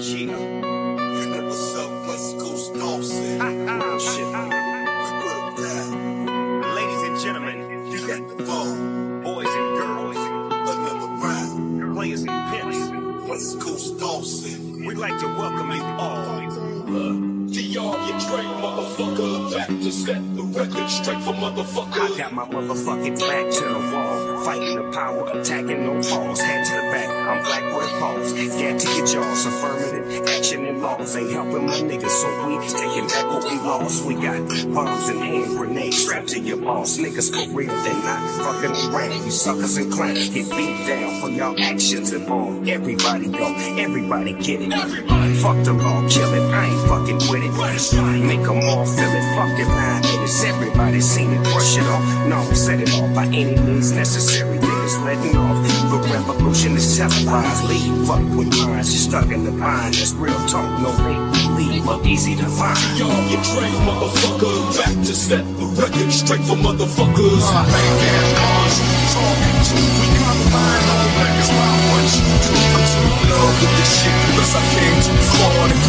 Yeah. What's up, West Coast Dawson? Shit. We down. Ladies and gentlemen, You got the ball. boys and girls, Another round. players and pimps, West Coast Dawson. we'd like to welcome you all. DR, motherfucker. Back to set the record straight for I got my motherfucking back to the wall. Fighting the power, attacking no pause. Head to the back, I'm black balls. Get to your jaws, affirmative action and laws. Ain't helping my niggas, so we taking back what we lost. We got bombs and hand grenades strapped to your balls. Niggas real, they not fucking around. You suckers and clowns get beat down for your actions and all. Everybody go, everybody get it. Everybody. Fuck the law, kill it. I ain't fucking with it. Make them all feel it. Fuck it, nine minutes. Everybody seen it. Brush it off. No, set it off by any means necessary. Niggas letting off. The revolution televised. Leave fuck with minds. You're stuck in the bind. That's real talk. No make believe, but easy to find. DR, get straight, motherfucker. Back to set the record straight for motherfuckers. Love with this shit, cause I came too far to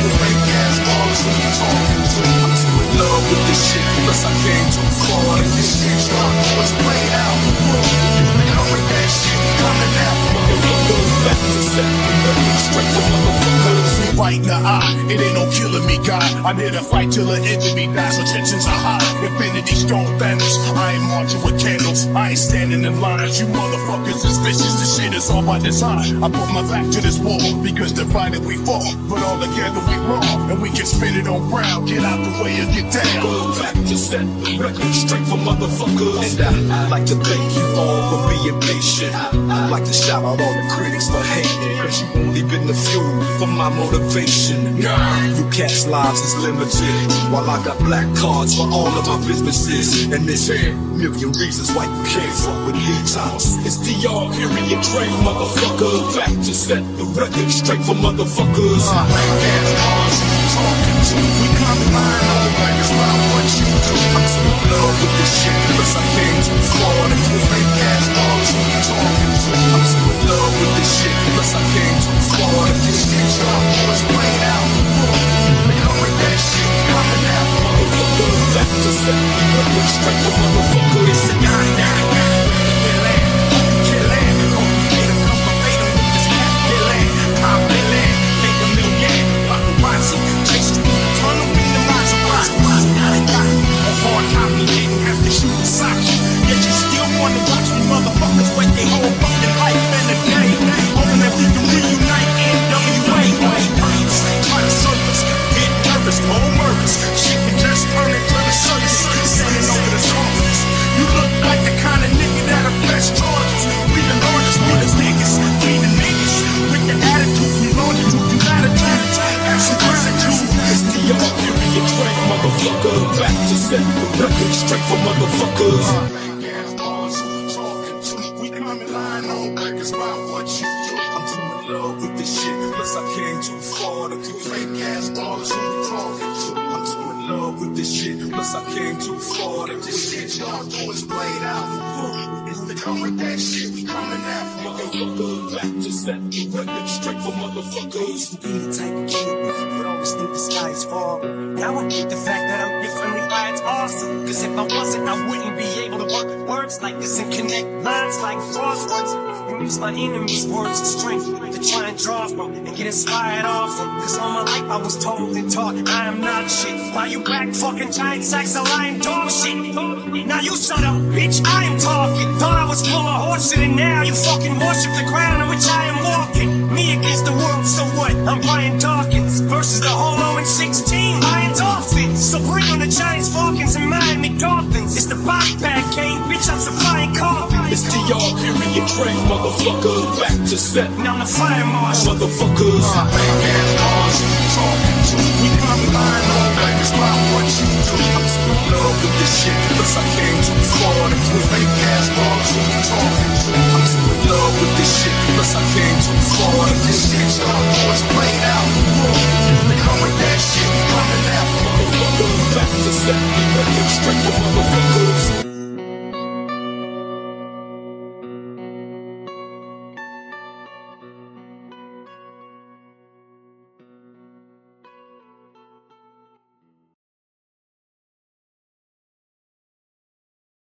It ain't no killing me, God. I'm here to fight till the end of me dies. So tensions are high. Infinity stone banners. I ain't marching with candles. I ain't standing in lines. You motherfuckers is vicious. This shit is all by design. I put my back to this wall because divided we fall. But all together we roll. And we can spin it on ground. Get out the way or get down. Go back to set the record straight for motherfuckers. And I'd like to thank you all for being patient. I'd like to shout out all the critics for hating. Cause you only been the fuel for my motivation. You cats' lives is limited. While I got black cards for all of my businesses. And there's a million reasons why you can't fuck with lead times. It's DR, period, trade, motherfucker. Back to set the record straight for motherfuckers. I'm too in love with this shit, cause I came too far Whole murders, shit can just turn into the circus, standing over the corners. You look like the kind of nigga that'll press charges. We the largest, we the niggas, we the niggas with the attitude, we longitude, you latitude, have some gratitude. It's DR, period, trade, motherfucker. Back to set the record straight for motherfuckers. We come in line on records by what you do. I'm too in love with this shit, plus I came too quit. Fake ass ballers who. I'm too in love with this shit, plus I came too far to This shit y'all do is played out. It's the come that shit we coming after. Motherfucker, back to set the record straight for motherfuckers. Used To be the type of kid would always think the sky is falling. Now I hate the fact that I'm differently fired it's awesome. Cause if I wasn't, I wouldn't be able words like this and connect lines like crosswords. And use my enemies' words of strength to try and draw from and get inspired off them. Cause all my life I was told and taught I am not shit. Why you back fucking giant sacks oh, of lying dog shit? Now you shut up, bitch, I am talking. Thought I was full of horseshit and now you fucking worship the ground on which I am walking. Me against the world, so what? I'm Brian Dawkins versus the Holo in 16. Lion Dolphins. So bring on the Giants, S.T.R. Period Dre, motherfucker. Back to set. Now the fire march, motherfuckers. Uh, we come line on back. It's not what you do. I'm still love with this shit. Cause I came too far to quit. Fake ass bars, who talking to? I'm still in love with this shit. Cause I came too far to this shit. Star Wars played out come with that shit. Coming out, motherfucker. Back to set. Straight to motherfuckers.